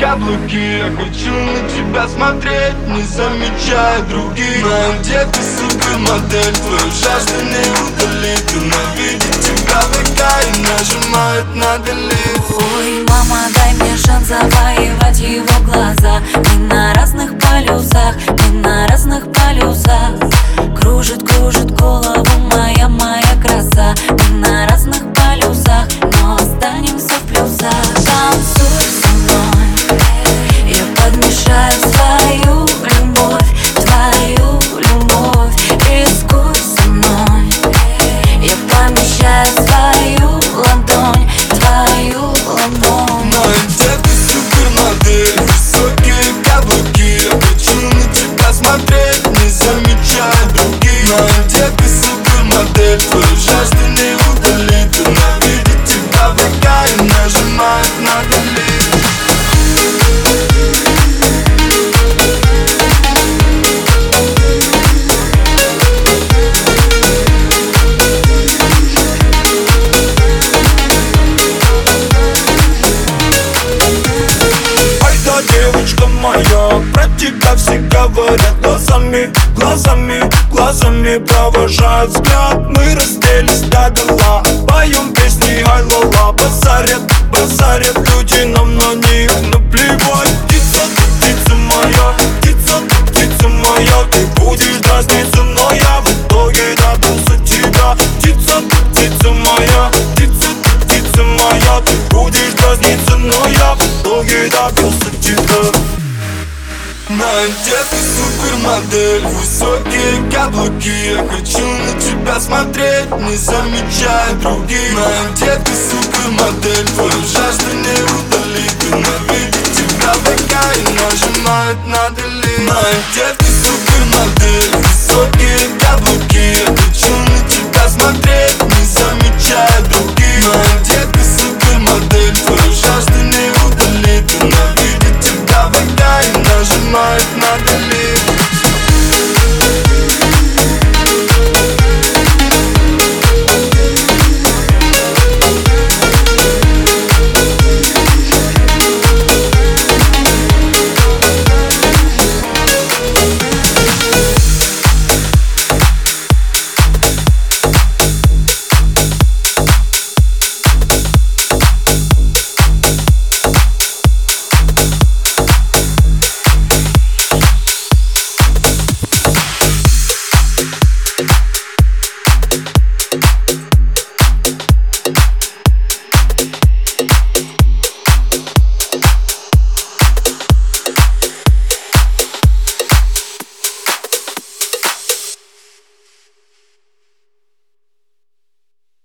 каблуки. Я хочу на тебя смотреть, не замечая других. Знаю, где ты супермодель, твою жажду не удалит. Ненавидит тебя века и нажимает на delete Ой, мама, дай мне шанс завоевать его глаза. Мы Знаю, где ты супермодель, твою. Жажду не удалит тебя все говорят глазами, глазами, глазами. Провожают взгляд, мы разделись до бела Поем песни ай-ла-ла, базарят, базарят Люди нам на них наплевать. Птица, ты птица моя, птица, ты птица моя. Ты будешь дразниться, но я в итоге добился тебя. Птица, ты птица моя, птица, ты птица моя. Ты будешь дразниться, но я в итоге добился тебя Знаю, где ты супермодель, высокие каблуки. Я хочу на тебя смотреть, не замечая других. Знаю, где ты супермодель, твою жажду не удалит Ненавидит тебя века и нажимает на delete Знаю, где ты